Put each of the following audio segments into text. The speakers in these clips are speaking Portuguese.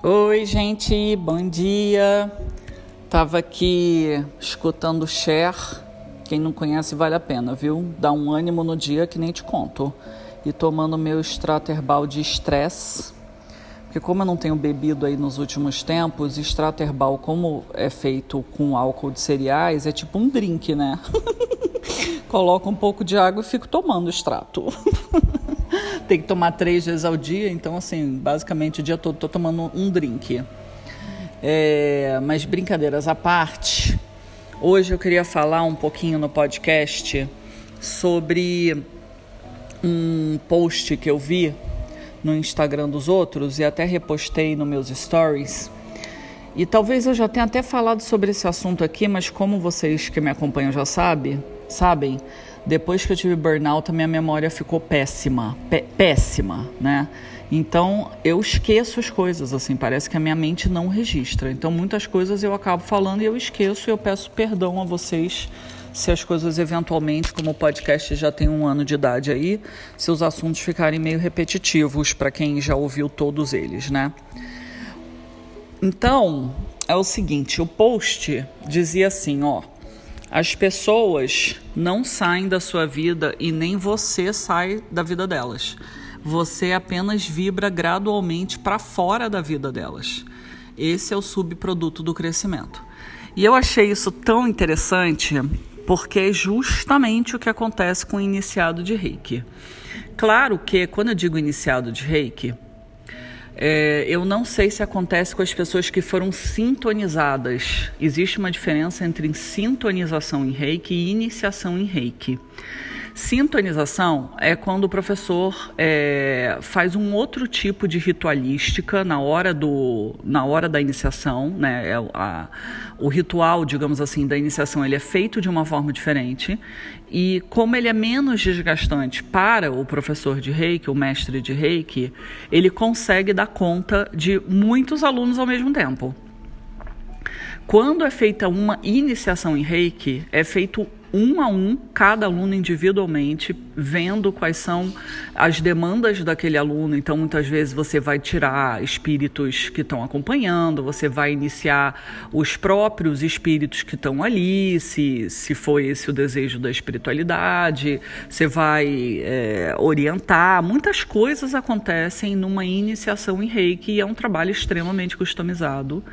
Oi, gente, bom dia. Tava aqui escutando Cher. Quem não conhece vale a pena, viu? Dá um ânimo no dia que nem te conto. E tomando meu extrato herbal de estresse. Porque como eu não tenho bebido aí nos últimos tempos, extrato herbal como é feito com álcool de cereais, é tipo um drink, né? Coloco um pouco de água e fico tomando extrato. Tem que tomar três vezes ao dia, então assim, basicamente o dia todo estou tomando um drink. É, mas brincadeiras à parte, hoje eu queria falar um pouquinho no podcast sobre um post que eu vi no Instagram dos outros e até repostei nos meus stories. E talvez eu já tenha até falado sobre esse assunto aqui, mas como vocês que me acompanham já sabem, sabem, depois que eu tive burnout, a minha memória ficou péssima, péssima, né? Então eu esqueço as coisas, assim, parece que a minha mente não registra. Então muitas coisas eu acabo falando e eu esqueço e eu peço perdão a vocês se as coisas eventualmente, como o podcast já tem um ano de idade aí, se os assuntos ficarem meio repetitivos para quem já ouviu todos eles, né? Então, é o seguinte, o post dizia assim, ó, as pessoas não saem da sua vida e nem você sai da vida delas. Você apenas vibra gradualmente para fora da vida delas. Esse é o subproduto do crescimento. E eu achei isso tão interessante porque é justamente o que acontece com o iniciado de reiki. Claro que quando eu digo iniciado de reiki, é, eu não sei se acontece com as pessoas que foram sintonizadas. Existe uma diferença entre sintonização em reiki e iniciação em reiki. Sintonização é quando o professor é, faz um outro tipo de ritualística na hora, do, na hora da iniciação, né? É, a, o ritual, digamos assim, da iniciação ele é feito de uma forma diferente e como ele é menos desgastante para o professor de reiki, o mestre de reiki, ele consegue dar conta de muitos alunos ao mesmo tempo. Quando é feita uma iniciação em reiki, é feito um a um, cada aluno individualmente, vendo quais são as demandas daquele aluno. Então, muitas vezes você vai tirar espíritos que estão acompanhando, você vai iniciar os próprios espíritos que estão ali, se, se foi esse o desejo da espiritualidade, você vai é, orientar. Muitas coisas acontecem numa iniciação em reiki e é um trabalho extremamente customizado.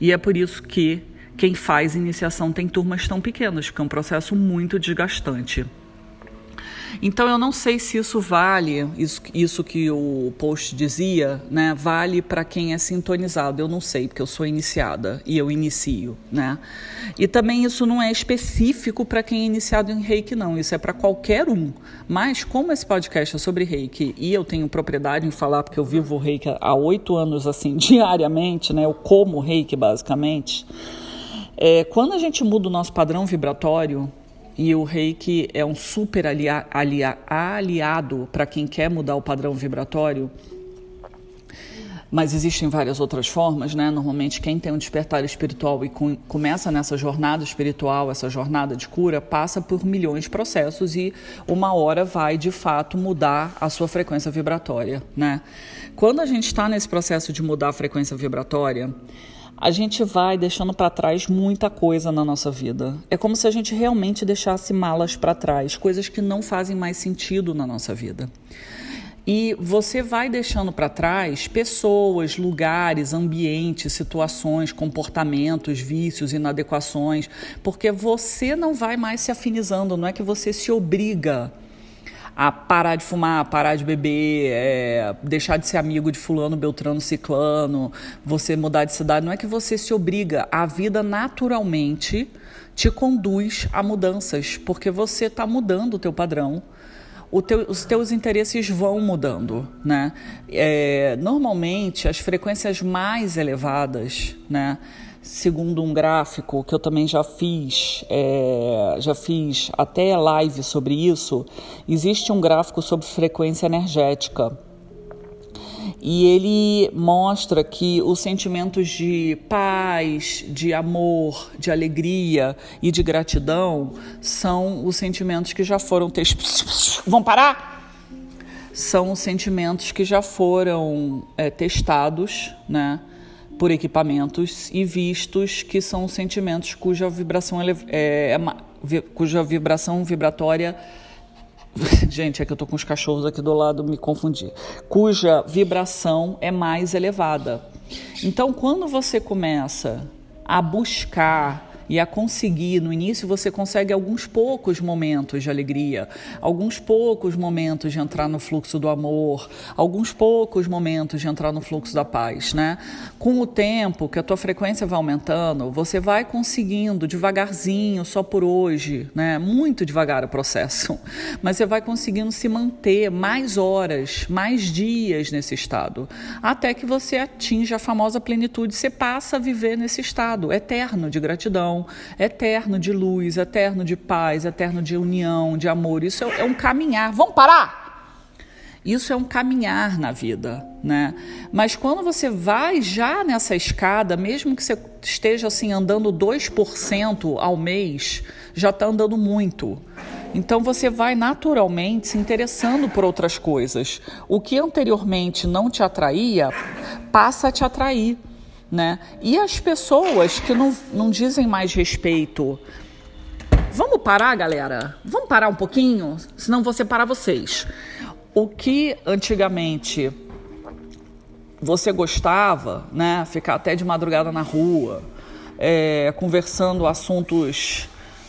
E é por isso que quem faz iniciação tem turmas tão pequenas, porque é um processo muito desgastante. Então eu não sei se isso vale, isso, isso que o post dizia, né? Vale para quem é sintonizado. Eu não sei, porque eu sou iniciada e eu inicio, né? E também isso não é específico para quem é iniciado em reiki, não. Isso é para qualquer um. Mas como esse podcast é sobre reiki e eu tenho propriedade em falar, porque eu vivo reiki há oito anos assim, diariamente, né? Eu como reiki basicamente. É, quando a gente muda o nosso padrão vibratório, e o reiki é um super alia, alia, aliado para quem quer mudar o padrão vibratório, mas existem várias outras formas, né? Normalmente, quem tem um despertar espiritual e com, começa nessa jornada espiritual, essa jornada de cura, passa por milhões de processos e uma hora vai de fato mudar a sua frequência vibratória, né? Quando a gente está nesse processo de mudar a frequência vibratória, a gente vai deixando para trás muita coisa na nossa vida. É como se a gente realmente deixasse malas para trás, coisas que não fazem mais sentido na nossa vida. E você vai deixando para trás pessoas, lugares, ambientes, situações, comportamentos, vícios, inadequações, porque você não vai mais se afinizando, não é que você se obriga a parar de fumar, parar de beber, é, deixar de ser amigo de fulano, beltrano, ciclano, você mudar de cidade. Não é que você se obriga, a vida naturalmente te conduz a mudanças, porque você está mudando o teu padrão. Teu, os teus interesses vão mudando, né? É, normalmente as frequências mais elevadas, né? Segundo um gráfico que eu também já fiz, é, já fiz até live sobre isso, existe um gráfico sobre frequência energética. E ele mostra que os sentimentos de paz, de amor, de alegria e de gratidão são os sentimentos que já foram testados. Vão parar? São os sentimentos que já foram é, testados, né? Por equipamentos e vistos que são sentimentos cuja vibração é, é, cuja vibração vibratória Gente, é que eu tô com os cachorros aqui do lado, me confundi. Cuja vibração é mais elevada. Então, quando você começa a buscar e a conseguir. No início você consegue alguns poucos momentos de alegria, alguns poucos momentos de entrar no fluxo do amor, alguns poucos momentos de entrar no fluxo da paz, né? Com o tempo que a tua frequência vai aumentando, você vai conseguindo devagarzinho, só por hoje, né? Muito devagar o processo, mas você vai conseguindo se manter mais horas, mais dias nesse estado, até que você atinja a famosa plenitude, você passa a viver nesse estado eterno de gratidão eterno de luz, eterno de paz, eterno de união, de amor. Isso é, é um caminhar. Vamos parar? Isso é um caminhar na vida, né? Mas quando você vai já nessa escada, mesmo que você esteja assim andando 2% ao mês, já está andando muito. Então você vai naturalmente se interessando por outras coisas. O que anteriormente não te atraía, passa a te atrair né? E as pessoas que não, não dizem mais respeito. Vamos parar, galera? Vamos parar um pouquinho? Senão vou separar vocês. O que antigamente você gostava, né? Ficar até de madrugada na rua, é, conversando assuntos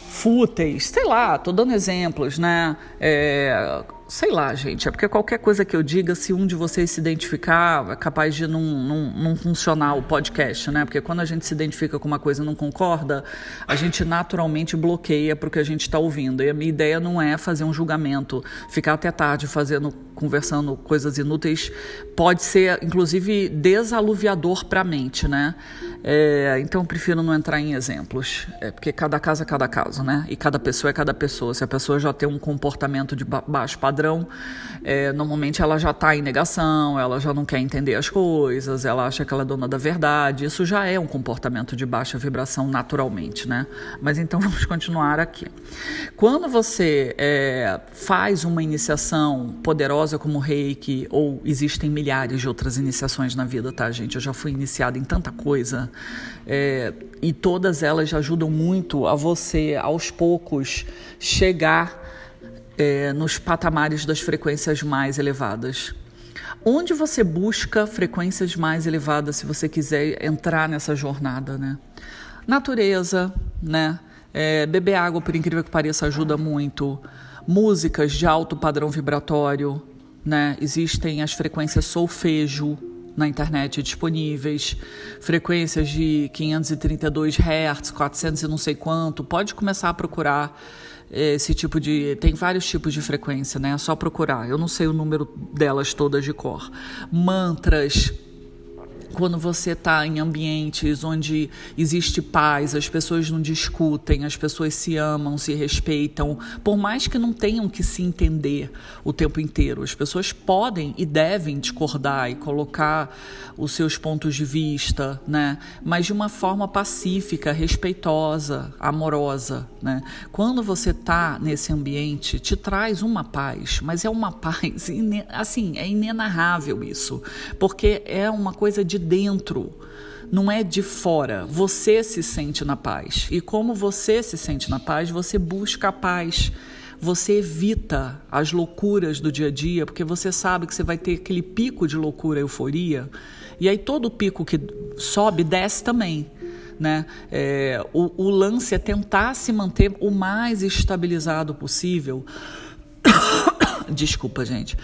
fúteis, sei lá, tô dando exemplos, né? É, sei lá, gente, é porque qualquer coisa que eu diga, se um de vocês se identificar, é capaz de não, não, não funcionar o podcast, né? Porque quando a gente se identifica com uma coisa e não concorda, a gente naturalmente bloqueia para o que a gente está ouvindo. E a minha ideia não é fazer um julgamento, ficar até tarde fazendo, conversando coisas inúteis, pode ser, inclusive, desaluviador para a mente, né? É, então, eu prefiro não entrar em exemplos, é porque cada caso é cada caso, né? E cada pessoa é cada pessoa. Se a pessoa já tem um comportamento de baixo padrão, é, normalmente ela já está em negação, ela já não quer entender as coisas, ela acha que ela é dona da verdade. Isso já é um comportamento de baixa vibração naturalmente, né? Mas então vamos continuar aqui. Quando você é, faz uma iniciação poderosa como reiki, ou existem milhares de outras iniciações na vida, tá, gente? Eu já fui iniciada em tanta coisa é, e todas elas ajudam muito a você, aos poucos, chegar é, nos patamares das frequências mais elevadas. Onde você busca frequências mais elevadas se você quiser entrar nessa jornada, né? Natureza, né? É, beber água, por incrível que pareça, ajuda muito. Músicas de alto padrão vibratório, né? Existem as frequências solfejo, na internet disponíveis, frequências de 532 Hz, 400 e não sei quanto. Pode começar a procurar esse tipo de. Tem vários tipos de frequência, né? É só procurar. Eu não sei o número delas todas de cor. Mantras quando você está em ambientes onde existe paz, as pessoas não discutem, as pessoas se amam, se respeitam, por mais que não tenham que se entender o tempo inteiro. As pessoas podem e devem discordar e colocar os seus pontos de vista, né? mas de uma forma pacífica, respeitosa, amorosa. Né? Quando você está nesse ambiente, te traz uma paz, mas é uma paz, assim, é inenarrável isso, porque é uma coisa de dentro, não é de fora. Você se sente na paz. E como você se sente na paz, você busca a paz. Você evita as loucuras do dia a dia, porque você sabe que você vai ter aquele pico de loucura, euforia. E aí todo pico que sobe, desce também. Né? É, o, o lance é tentar se manter o mais estabilizado possível. Desculpa, gente.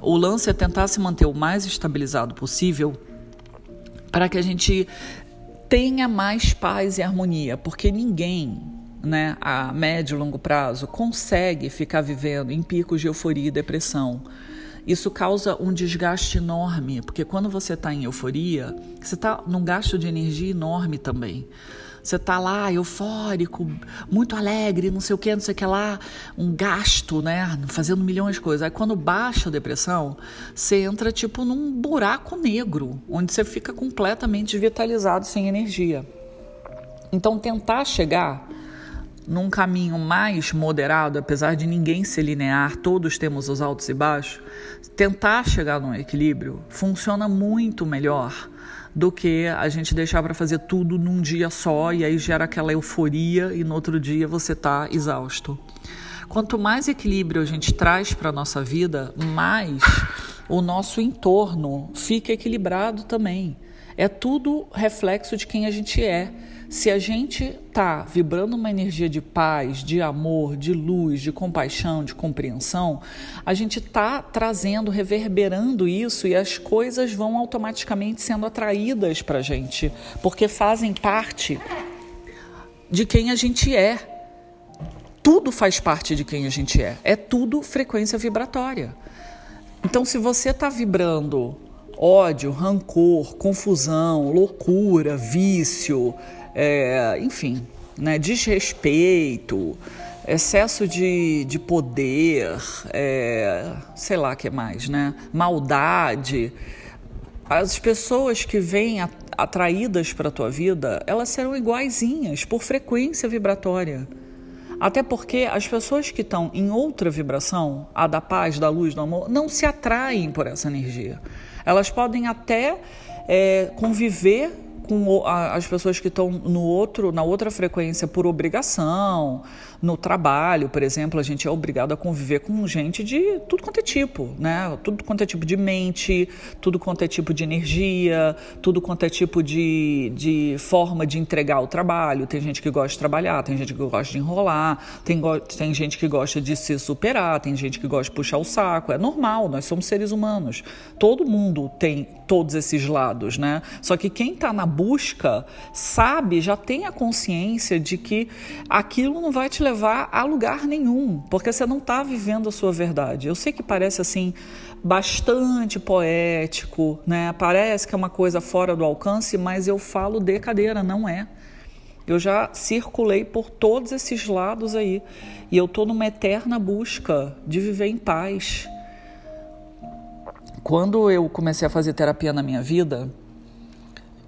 O lance é tentar se manter o mais estabilizado possível para que a gente tenha mais paz e harmonia, porque ninguém, né, a médio e longo prazo, consegue ficar vivendo em picos de euforia e depressão. Isso causa um desgaste enorme, porque quando você está em euforia, você está num gasto de energia enorme também. Você tá lá eufórico, muito alegre, não sei o que, não sei o que lá, um gasto, né? Fazendo milhões de coisas. Aí quando baixa a depressão, você entra tipo num buraco negro, onde você fica completamente vitalizado, sem energia. Então tentar chegar num caminho mais moderado, apesar de ninguém ser linear, todos temos os altos e baixos, tentar chegar num equilíbrio funciona muito melhor do que a gente deixar para fazer tudo num dia só e aí gera aquela euforia e no outro dia você está exausto. Quanto mais equilíbrio a gente traz para a nossa vida, mais o nosso entorno fica equilibrado também. É tudo reflexo de quem a gente é. Se a gente está vibrando uma energia de paz, de amor, de luz, de compaixão, de compreensão, a gente está trazendo, reverberando isso e as coisas vão automaticamente sendo atraídas para a gente, porque fazem parte de quem a gente é. Tudo faz parte de quem a gente é. É tudo frequência vibratória. Então, se você está vibrando ódio, rancor, confusão, loucura, vício, é, enfim, né, desrespeito, excesso de, de poder, é, sei lá que mais, né? Maldade. As pessoas que vêm atraídas para a tua vida, elas serão iguaizinhas por frequência vibratória. Até porque as pessoas que estão em outra vibração, a da paz, da luz, do amor, não se atraem por essa energia. Elas podem até é, conviver com as pessoas que estão no outro, na outra frequência por obrigação, no trabalho, por exemplo, a gente é obrigado a conviver com gente de tudo quanto é tipo, né? Tudo quanto é tipo de mente, tudo quanto é tipo de energia, tudo quanto é tipo de, de forma de entregar o trabalho. Tem gente que gosta de trabalhar, tem gente que gosta de enrolar, tem, tem gente que gosta de se superar, tem gente que gosta de puxar o saco. É normal, nós somos seres humanos. Todo mundo tem todos esses lados, né? Só que quem está na busca sabe, já tem a consciência de que aquilo não vai te levar a lugar nenhum, porque você não está vivendo a sua verdade. Eu sei que parece assim bastante poético, né? Parece que é uma coisa fora do alcance, mas eu falo de cadeira, não é. Eu já circulei por todos esses lados aí e eu estou numa eterna busca de viver em paz. Quando eu comecei a fazer terapia na minha vida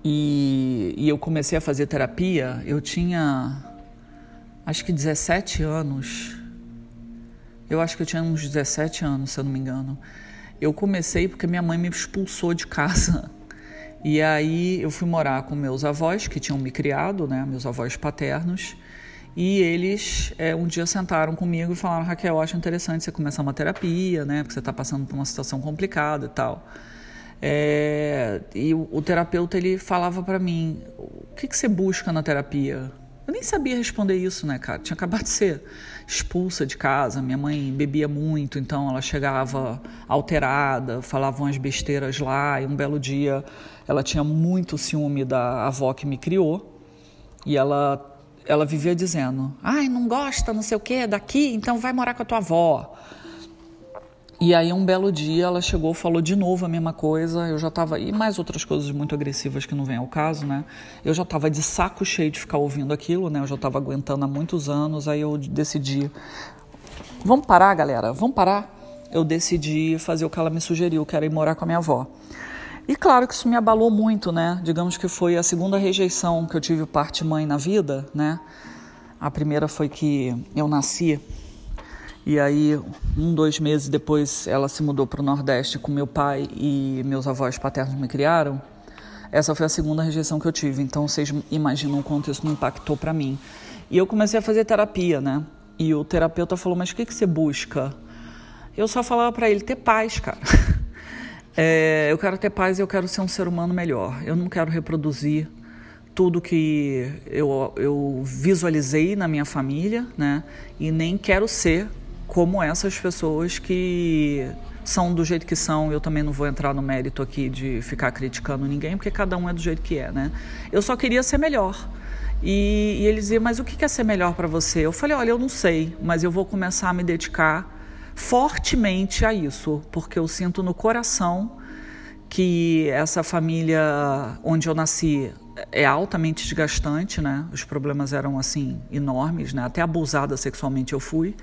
e, e eu comecei a fazer terapia, eu tinha acho que 17 anos. Eu acho que eu tinha uns 17 anos, se eu não me engano. Eu comecei porque minha mãe me expulsou de casa. E aí eu fui morar com meus avós, que tinham me criado, né, meus avós paternos. E eles é, um dia sentaram comigo e falaram: Raquel, eu acho interessante você começar uma terapia, né? Porque você está passando por uma situação complicada e tal. É, e o, o, terapeuta ele falava para mim: o que, que você busca na terapia? Eu nem sabia responder isso, né, cara? Tinha acabado de ser expulsa de casa. Minha mãe bebia muito, então ela chegava alterada, falava umas besteiras lá. E um belo dia ela tinha muito ciúme da avó que me criou. E ela, ela vivia dizendo: ai, não gosta, não sei o que, daqui, então vai morar com a tua avó. E aí um belo dia ela chegou, falou de novo a mesma coisa. Eu já estava e mais outras coisas muito agressivas que não vem ao caso, né? Eu já estava de saco cheio de ficar ouvindo aquilo, né? Eu já estava aguentando há muitos anos. Aí eu decidi, vamos parar, galera, vamos parar. Eu decidi fazer o que ela me sugeriu, que era ir morar com a minha avó. E claro que isso me abalou muito, né? Digamos que foi a segunda rejeição que eu tive parte mãe na vida, né? A primeira foi que eu nasci e aí, um, dois meses depois, ela se mudou para o Nordeste com meu pai e meus avós paternos me criaram. Essa foi a segunda rejeição que eu tive. Então, vocês imaginam o quanto isso me impactou para mim. E eu comecei a fazer terapia, né? E o terapeuta falou: Mas o que, que você busca? Eu só falava para ele: ter paz, cara. É, eu quero ter paz e eu quero ser um ser humano melhor. Eu não quero reproduzir tudo que eu, eu visualizei na minha família, né? E nem quero ser como essas pessoas que são do jeito que são. Eu também não vou entrar no mérito aqui de ficar criticando ninguém, porque cada um é do jeito que é, né? Eu só queria ser melhor. E, e ele dizia, mas o que é ser melhor para você? Eu falei, olha, eu não sei, mas eu vou começar a me dedicar fortemente a isso, porque eu sinto no coração que essa família onde eu nasci é altamente desgastante, né? Os problemas eram assim enormes, né? Até abusada sexualmente eu fui.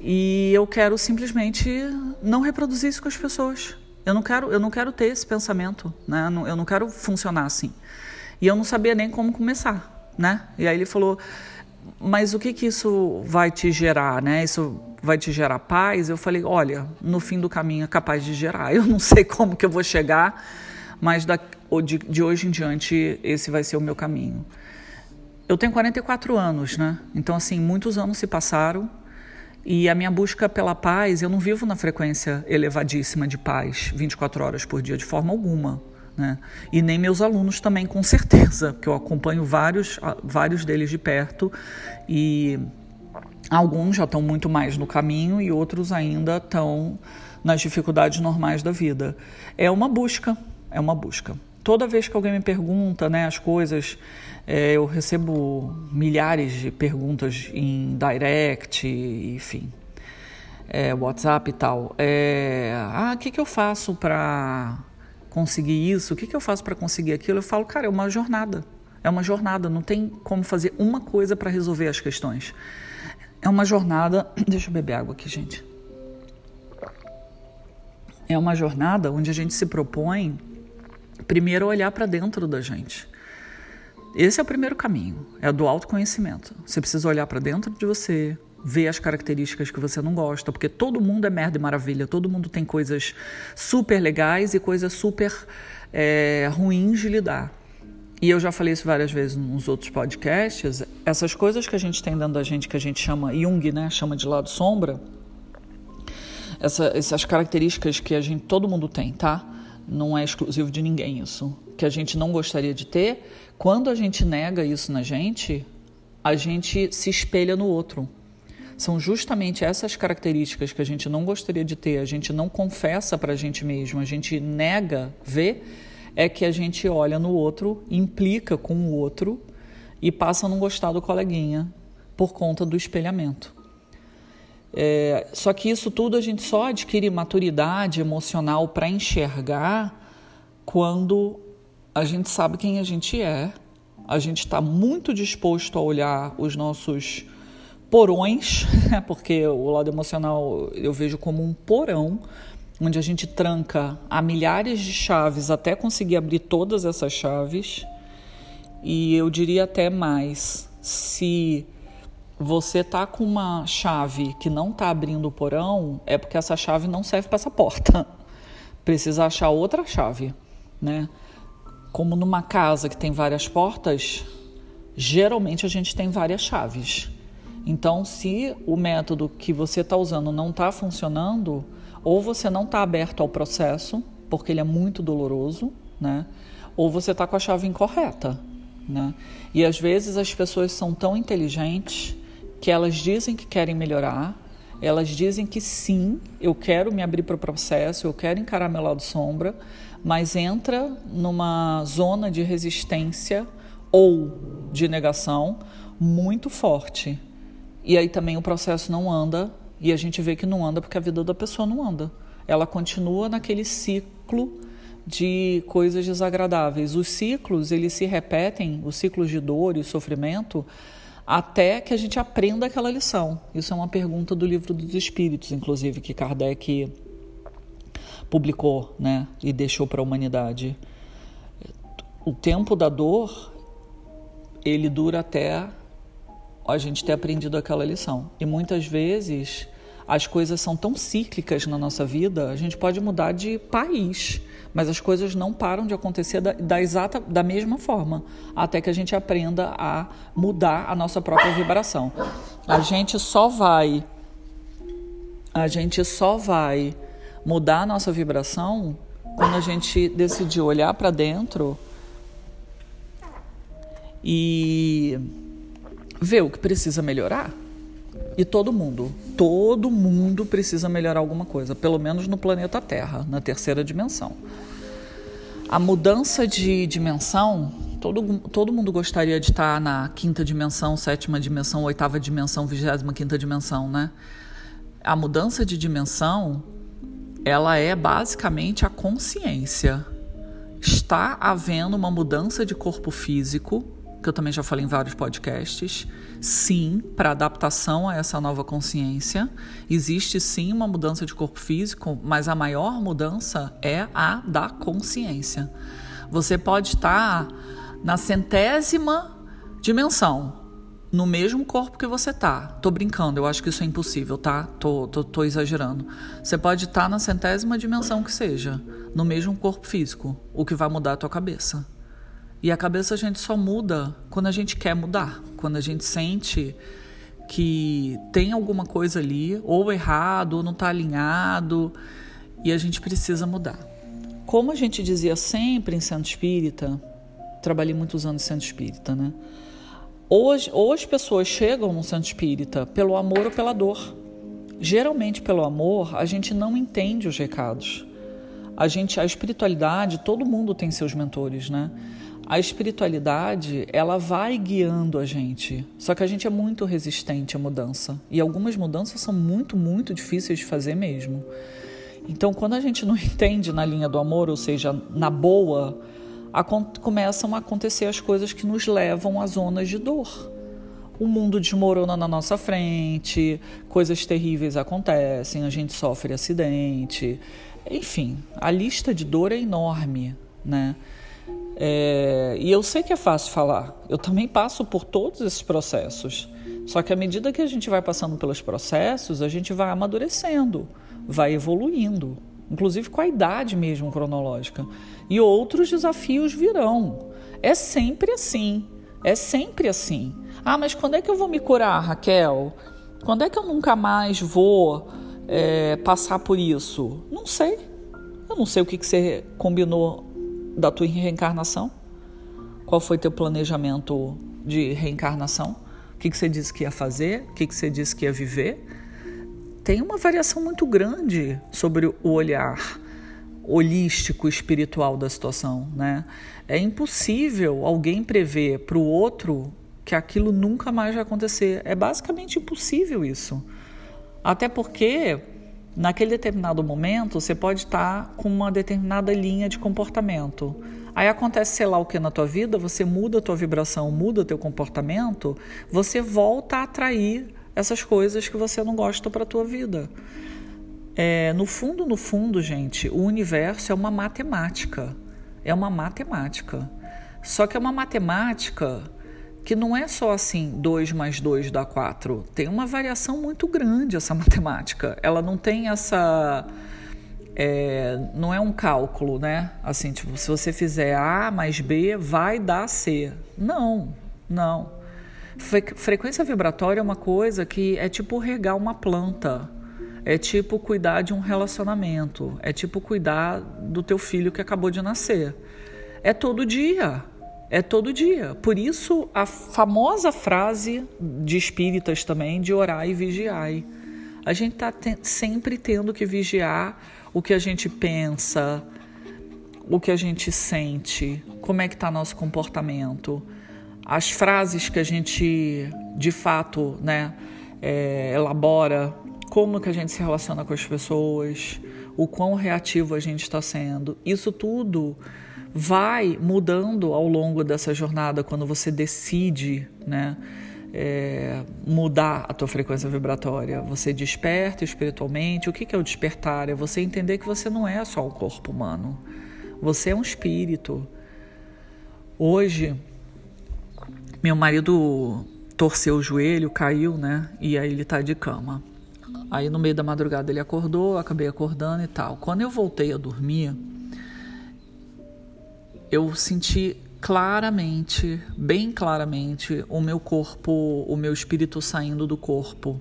E eu quero simplesmente não reproduzir isso com as pessoas. Eu não quero, eu não quero ter esse pensamento, né? Eu não quero funcionar assim. E eu não sabia nem como começar, né? E aí ele falou: "Mas o que que isso vai te gerar, né? Isso vai te gerar paz?" Eu falei: "Olha, no fim do caminho é capaz de gerar. Eu não sei como que eu vou chegar, mas da, de, de hoje em diante esse vai ser o meu caminho. Eu tenho 44 anos, né? Então, assim, muitos anos se passaram e a minha busca pela paz, eu não vivo na frequência elevadíssima de paz 24 horas por dia, de forma alguma. Né? E nem meus alunos também, com certeza, porque eu acompanho vários, vários deles de perto e alguns já estão muito mais no caminho e outros ainda estão nas dificuldades normais da vida. É uma busca, é uma busca. Toda vez que alguém me pergunta né, as coisas, é, eu recebo milhares de perguntas em direct, enfim, é, WhatsApp e tal. É, ah, o que, que eu faço para conseguir isso? O que, que eu faço para conseguir aquilo? Eu falo, cara, é uma jornada. É uma jornada, não tem como fazer uma coisa para resolver as questões. É uma jornada. Deixa eu beber água aqui, gente. É uma jornada onde a gente se propõe primeiro olhar para dentro da gente. Esse é o primeiro caminho, é do autoconhecimento. Você precisa olhar para dentro de você, ver as características que você não gosta, porque todo mundo é merda e maravilha, todo mundo tem coisas super legais e coisas super é, ruins de lidar. E eu já falei isso várias vezes nos outros podcasts, essas coisas que a gente tem dentro da gente, que a gente chama Jung, né, chama de lado sombra, essa, essas características que a gente, todo mundo tem, tá? Não é exclusivo de ninguém isso. Que a gente não gostaria de ter, quando a gente nega isso na gente, a gente se espelha no outro. São justamente essas características que a gente não gostaria de ter, a gente não confessa para a gente mesmo, a gente nega ver, é que a gente olha no outro, implica com o outro e passa a não gostar do coleguinha por conta do espelhamento. É, só que isso tudo a gente só adquire maturidade emocional para enxergar quando a gente sabe quem a gente é, a gente está muito disposto a olhar os nossos porões, porque o lado emocional eu vejo como um porão, onde a gente tranca a milhares de chaves até conseguir abrir todas essas chaves. E eu diria até mais, se você tá com uma chave que não tá abrindo o porão, é porque essa chave não serve para essa porta. Precisa achar outra chave, né? Como numa casa que tem várias portas, geralmente a gente tem várias chaves. Então, se o método que você está usando não está funcionando, ou você não está aberto ao processo, porque ele é muito doloroso, né? Ou você está com a chave incorreta, né? E às vezes as pessoas são tão inteligentes que elas dizem que querem melhorar, elas dizem que sim, eu quero me abrir para o processo, eu quero encarar meu lado sombra, mas entra numa zona de resistência ou de negação muito forte. E aí também o processo não anda e a gente vê que não anda porque a vida da pessoa não anda. Ela continua naquele ciclo de coisas desagradáveis. Os ciclos, eles se repetem, os ciclos de dor e sofrimento, até que a gente aprenda aquela lição. Isso é uma pergunta do livro dos Espíritos, inclusive, que Kardec publicou, né, e deixou para a humanidade. O tempo da dor, ele dura até a gente ter aprendido aquela lição. E muitas vezes as coisas são tão cíclicas na nossa vida, a gente pode mudar de país, mas as coisas não param de acontecer da, da, exata da mesma forma, até que a gente aprenda a mudar a nossa própria vibração. A gente só vai a gente só vai mudar a nossa vibração quando a gente decidir olhar para dentro e vê o que precisa melhorar. E todo mundo, todo mundo precisa melhorar alguma coisa, pelo menos no planeta Terra, na terceira dimensão. A mudança de dimensão, todo, todo mundo gostaria de estar na quinta dimensão, sétima dimensão, oitava dimensão, vigésima quinta dimensão, né? A mudança de dimensão, ela é basicamente a consciência. Está havendo uma mudança de corpo físico que eu também já falei em vários podcasts. Sim, para adaptação a essa nova consciência, existe sim uma mudança de corpo físico, mas a maior mudança é a da consciência. Você pode estar na centésima dimensão, no mesmo corpo que você tá. Tô brincando, eu acho que isso é impossível, tá? Tô, tô, tô exagerando. Você pode estar tá na centésima dimensão que seja, no mesmo corpo físico. O que vai mudar a tua cabeça. E a cabeça a gente só muda quando a gente quer mudar, quando a gente sente que tem alguma coisa ali, ou errado, ou não está alinhado, e a gente precisa mudar. Como a gente dizia sempre em centro espírita, trabalhei muitos anos em centro espírita, né? Hoje, ou as pessoas chegam no centro espírita pelo amor ou pela dor. Geralmente pelo amor, a gente não entende os recados. A gente, a espiritualidade, todo mundo tem seus mentores, né? A espiritualidade, ela vai guiando a gente. Só que a gente é muito resistente à mudança. E algumas mudanças são muito, muito difíceis de fazer mesmo. Então, quando a gente não entende na linha do amor, ou seja, na boa, começam a acontecer as coisas que nos levam a zonas de dor. O mundo desmorona na nossa frente, coisas terríveis acontecem, a gente sofre acidente, enfim, a lista de dor é enorme, né? É, e eu sei que é fácil falar, eu também passo por todos esses processos. Só que à medida que a gente vai passando pelos processos, a gente vai amadurecendo, vai evoluindo, inclusive com a idade mesmo cronológica. E outros desafios virão. É sempre assim. É sempre assim. Ah, mas quando é que eu vou me curar, Raquel? Quando é que eu nunca mais vou é, passar por isso? Não sei. Eu não sei o que, que você combinou da tua reencarnação. Qual foi teu planejamento de reencarnação? O que, que você disse que ia fazer? O que, que você disse que ia viver? tem uma variação muito grande sobre o olhar holístico espiritual da situação, né? É impossível alguém prever para o outro que aquilo nunca mais vai acontecer. É basicamente impossível isso. Até porque naquele determinado momento você pode estar com uma determinada linha de comportamento. Aí acontece sei lá o que na tua vida, você muda a tua vibração, muda o teu comportamento, você volta a atrair essas coisas que você não gosta para a tua vida. É, no fundo, no fundo, gente, o universo é uma matemática. É uma matemática. Só que é uma matemática que não é só assim, 2 mais 2 dá 4. Tem uma variação muito grande essa matemática. Ela não tem essa. É, não é um cálculo, né? Assim, tipo, se você fizer A mais B, vai dar C. Não, não. Frequência vibratória é uma coisa que é tipo regar uma planta, é tipo cuidar de um relacionamento, é tipo cuidar do teu filho que acabou de nascer. É todo dia, é todo dia. Por isso a famosa frase de espíritas também de orar e vigiar. A gente está te sempre tendo que vigiar o que a gente pensa, o que a gente sente, como é que está nosso comportamento as frases que a gente de fato né, é, elabora, como que a gente se relaciona com as pessoas, o quão reativo a gente está sendo. Isso tudo vai mudando ao longo dessa jornada quando você decide né, é, mudar a tua frequência vibratória. Você desperta espiritualmente. O que, é o despertar? É você entender que você não é só um corpo humano. Você é um espírito. Hoje, meu marido torceu o joelho, caiu, né? E aí ele tá de cama. Aí no meio da madrugada ele acordou, acabei acordando e tal. Quando eu voltei a dormir, eu senti claramente, bem claramente, o meu corpo, o meu espírito saindo do corpo.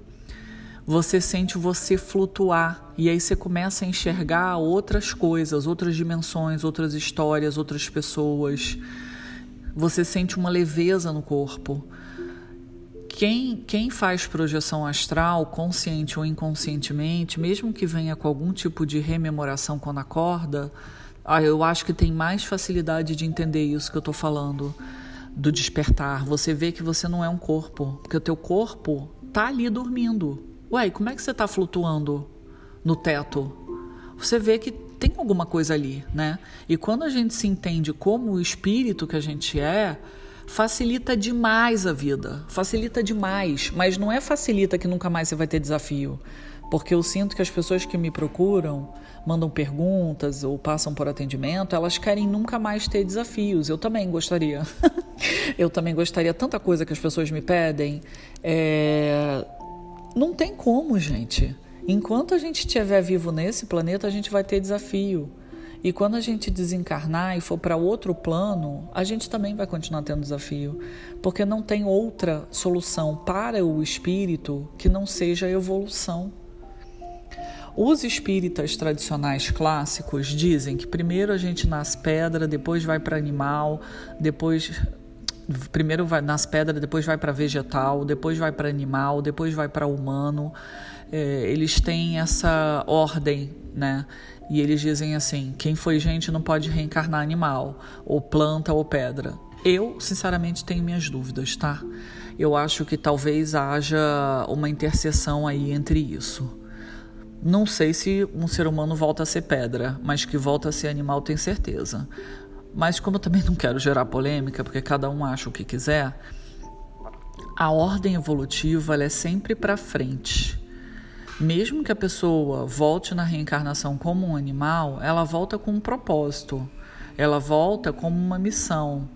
Você sente você flutuar e aí você começa a enxergar outras coisas, outras dimensões, outras histórias, outras pessoas você sente uma leveza no corpo. Quem, quem faz projeção astral, consciente ou inconscientemente, mesmo que venha com algum tipo de rememoração quando acorda, ah, eu acho que tem mais facilidade de entender isso que eu estou falando, do despertar. Você vê que você não é um corpo, porque o teu corpo tá ali dormindo. Ué, como é que você está flutuando no teto? Você vê que tem alguma coisa ali, né? E quando a gente se entende como o espírito que a gente é, facilita demais a vida, facilita demais, mas não é facilita que nunca mais você vai ter desafio, porque eu sinto que as pessoas que me procuram, mandam perguntas ou passam por atendimento, elas querem nunca mais ter desafios. Eu também gostaria. eu também gostaria tanta coisa que as pessoas me pedem. É... Não tem como, gente. Enquanto a gente estiver vivo nesse planeta, a gente vai ter desafio. E quando a gente desencarnar e for para outro plano, a gente também vai continuar tendo desafio, porque não tem outra solução para o espírito que não seja a evolução. Os espíritas tradicionais clássicos dizem que primeiro a gente nasce pedra, depois vai para animal, depois primeiro vai nas pedras, depois vai para vegetal, depois vai para animal, depois vai para humano. É, eles têm essa ordem, né? E eles dizem assim: quem foi gente não pode reencarnar animal, ou planta ou pedra. Eu, sinceramente, tenho minhas dúvidas, tá? Eu acho que talvez haja uma interseção aí entre isso. Não sei se um ser humano volta a ser pedra, mas que volta a ser animal, tenho certeza. Mas como eu também não quero gerar polêmica, porque cada um acha o que quiser, a ordem evolutiva é sempre para frente. Mesmo que a pessoa volte na reencarnação como um animal, ela volta com um propósito, ela volta como uma missão.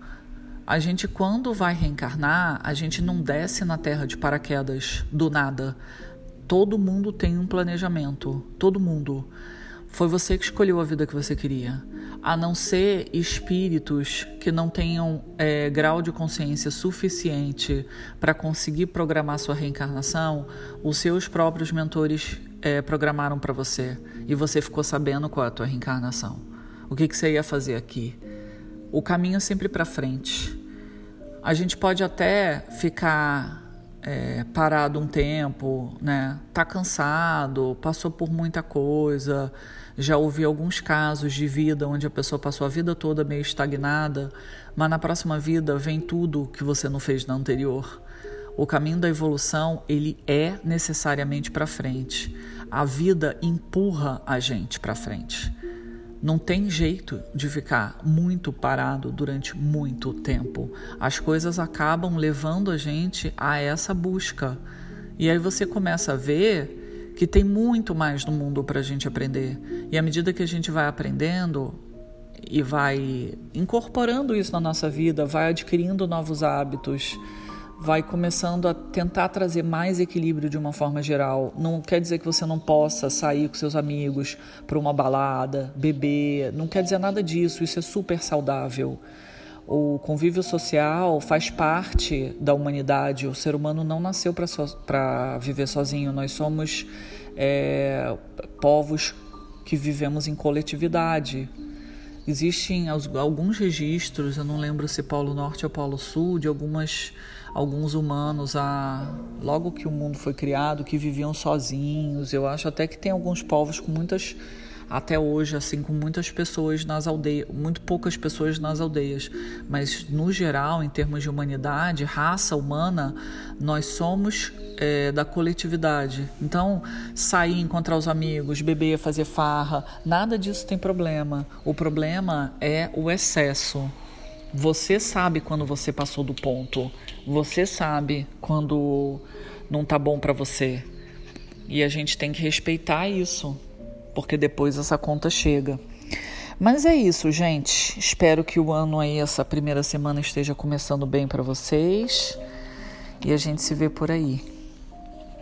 A gente, quando vai reencarnar, a gente não desce na terra de paraquedas do nada. Todo mundo tem um planejamento, todo mundo. Foi você que escolheu a vida que você queria a não ser espíritos que não tenham é, grau de consciência suficiente para conseguir programar sua reencarnação, os seus próprios mentores é, programaram para você e você ficou sabendo qual é a tua reencarnação. O que, que você ia fazer aqui? O caminho é sempre para frente. A gente pode até ficar é, parado um tempo, né? Tá cansado, passou por muita coisa, já ouvi alguns casos de vida onde a pessoa passou a vida toda meio estagnada, mas na próxima vida vem tudo que você não fez na anterior. O caminho da evolução, ele é necessariamente para frente. A vida empurra a gente para frente. Não tem jeito de ficar muito parado durante muito tempo. As coisas acabam levando a gente a essa busca. E aí você começa a ver que tem muito mais no mundo para a gente aprender. E à medida que a gente vai aprendendo e vai incorporando isso na nossa vida, vai adquirindo novos hábitos, vai começando a tentar trazer mais equilíbrio de uma forma geral. Não quer dizer que você não possa sair com seus amigos para uma balada, beber, não quer dizer nada disso, isso é super saudável. O convívio social faz parte da humanidade. O ser humano não nasceu para so, viver sozinho. Nós somos é, povos que vivemos em coletividade. Existem alguns registros, eu não lembro se Polo Norte ou Polo Sul, de algumas, alguns humanos, a, logo que o mundo foi criado, que viviam sozinhos. Eu acho até que tem alguns povos com muitas até hoje, assim, com muitas pessoas nas aldeias, muito poucas pessoas nas aldeias, mas no geral, em termos de humanidade, raça humana, nós somos é, da coletividade. Então, sair, encontrar os amigos, beber, fazer farra, nada disso tem problema. O problema é o excesso. Você sabe quando você passou do ponto. Você sabe quando não tá bom para você. E a gente tem que respeitar isso porque depois essa conta chega. Mas é isso, gente. Espero que o ano aí, essa primeira semana, esteja começando bem para vocês. E a gente se vê por aí.